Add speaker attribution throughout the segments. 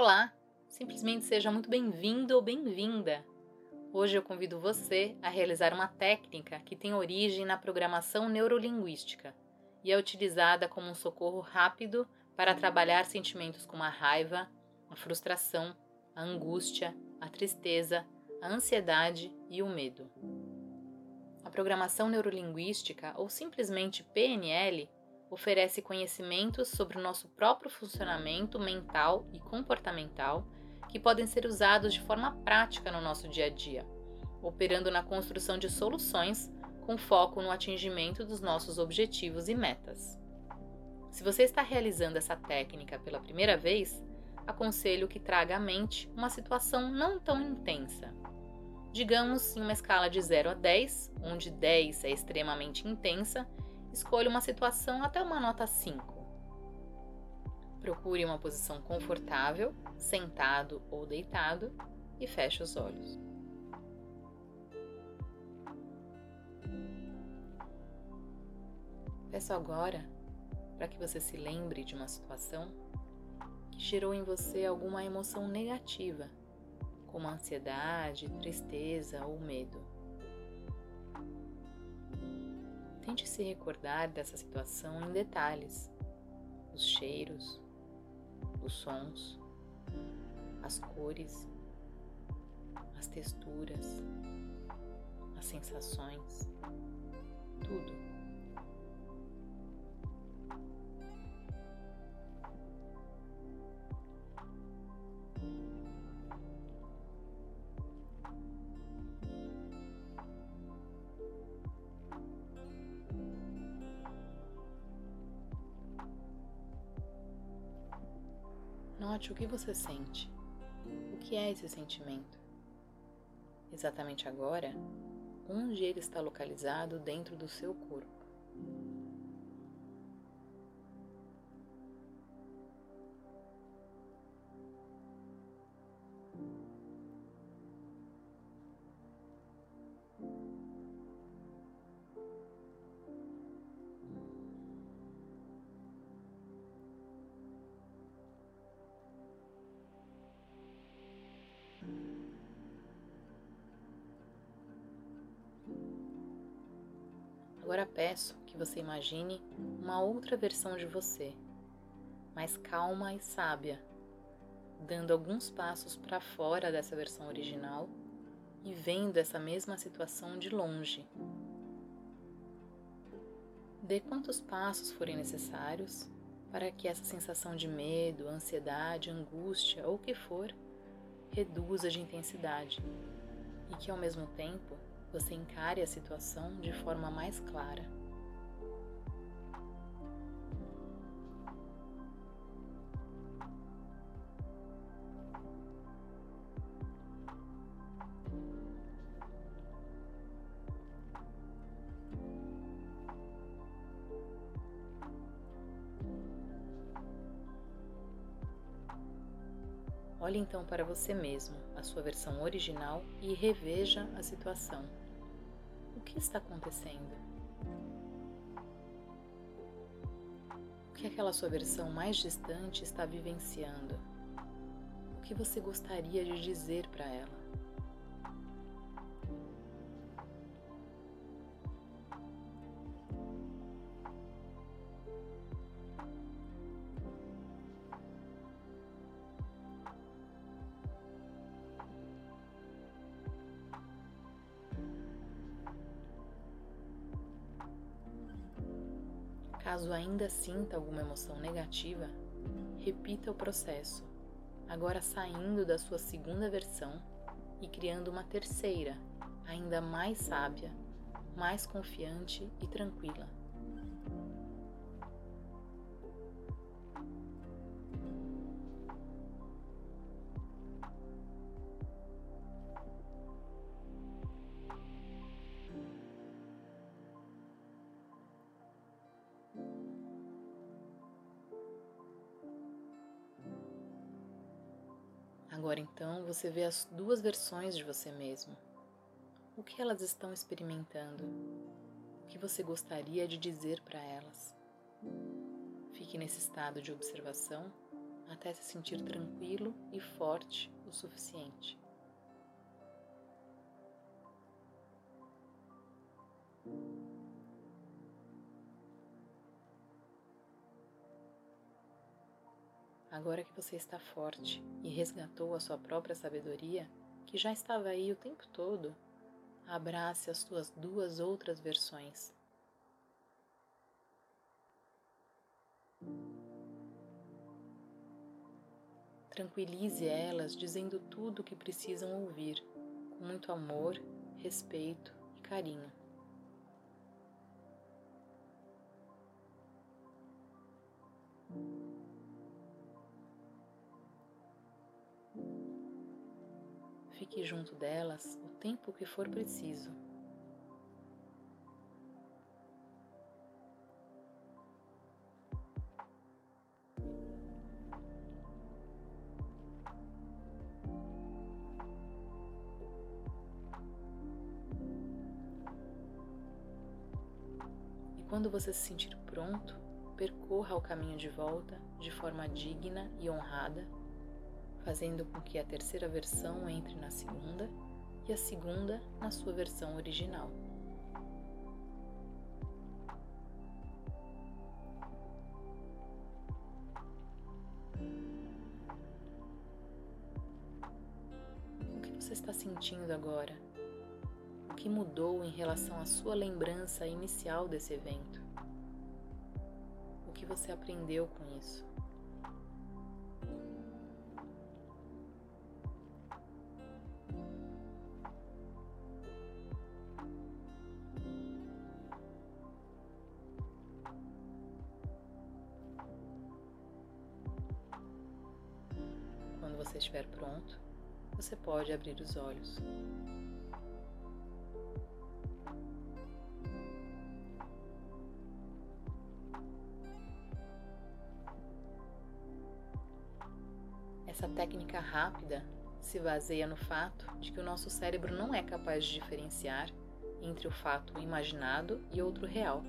Speaker 1: Olá, simplesmente seja muito bem-vindo ou bem-vinda. Hoje eu convido você a realizar uma técnica que tem origem na programação neurolinguística e é utilizada como um socorro rápido para trabalhar sentimentos como a raiva, a frustração, a angústia, a tristeza, a ansiedade e o medo. A programação neurolinguística, ou simplesmente PNL, oferece conhecimentos sobre o nosso próprio funcionamento mental e comportamental que podem ser usados de forma prática no nosso dia a dia, operando na construção de soluções com foco no atingimento dos nossos objetivos e metas. Se você está realizando essa técnica pela primeira vez, aconselho que traga à mente uma situação não tão intensa. Digamos em uma escala de 0 a 10, onde 10 é extremamente intensa escolha uma situação até uma nota 5. Procure uma posição confortável, sentado ou deitado e feche os olhos. Peço agora para que você se lembre de uma situação que gerou em você alguma emoção negativa, como ansiedade, tristeza ou medo. Tente se recordar dessa situação em detalhes: os cheiros, os sons, as cores, as texturas, as sensações, tudo. Note o que você sente. O que é esse sentimento? Exatamente agora, onde ele está localizado dentro do seu corpo. Agora peço que você imagine uma outra versão de você, mais calma e sábia, dando alguns passos para fora dessa versão original e vendo essa mesma situação de longe. Dê quantos passos forem necessários para que essa sensação de medo, ansiedade, angústia ou o que for reduza de intensidade e que ao mesmo tempo você encare a situação de forma mais clara. Olhe então para você mesmo, a sua versão original, e reveja a situação. O que está acontecendo? O que aquela sua versão mais distante está vivenciando? O que você gostaria de dizer para ela? Caso ainda sinta alguma emoção negativa, repita o processo, agora saindo da sua segunda versão e criando uma terceira, ainda mais sábia, mais confiante e tranquila. Agora então você vê as duas versões de você mesmo. O que elas estão experimentando? O que você gostaria de dizer para elas? Fique nesse estado de observação até se sentir tranquilo e forte o suficiente. Agora que você está forte e resgatou a sua própria sabedoria, que já estava aí o tempo todo, abrace as suas duas outras versões. Tranquilize elas dizendo tudo o que precisam ouvir, com muito amor, respeito e carinho. Fique junto delas o tempo que for preciso. E quando você se sentir pronto, percorra o caminho de volta de forma digna e honrada fazendo com que a terceira versão entre na segunda e a segunda na sua versão original. O que você está sentindo agora? O que mudou em relação à sua lembrança inicial desse evento? O que você aprendeu com isso? Estiver pronto, você pode abrir os olhos. Essa técnica rápida se baseia no fato de que o nosso cérebro não é capaz de diferenciar entre o fato imaginado e outro real,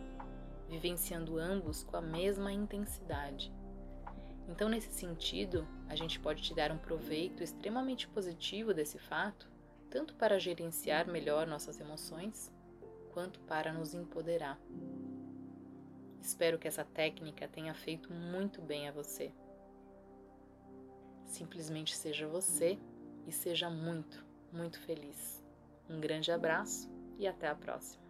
Speaker 1: vivenciando ambos com a mesma intensidade então, nesse sentido, a gente pode tirar um proveito extremamente positivo desse fato, tanto para gerenciar melhor nossas emoções, quanto para nos empoderar. Espero que essa técnica tenha feito muito bem a você. Simplesmente seja você e seja muito, muito feliz. Um grande abraço e até a próxima.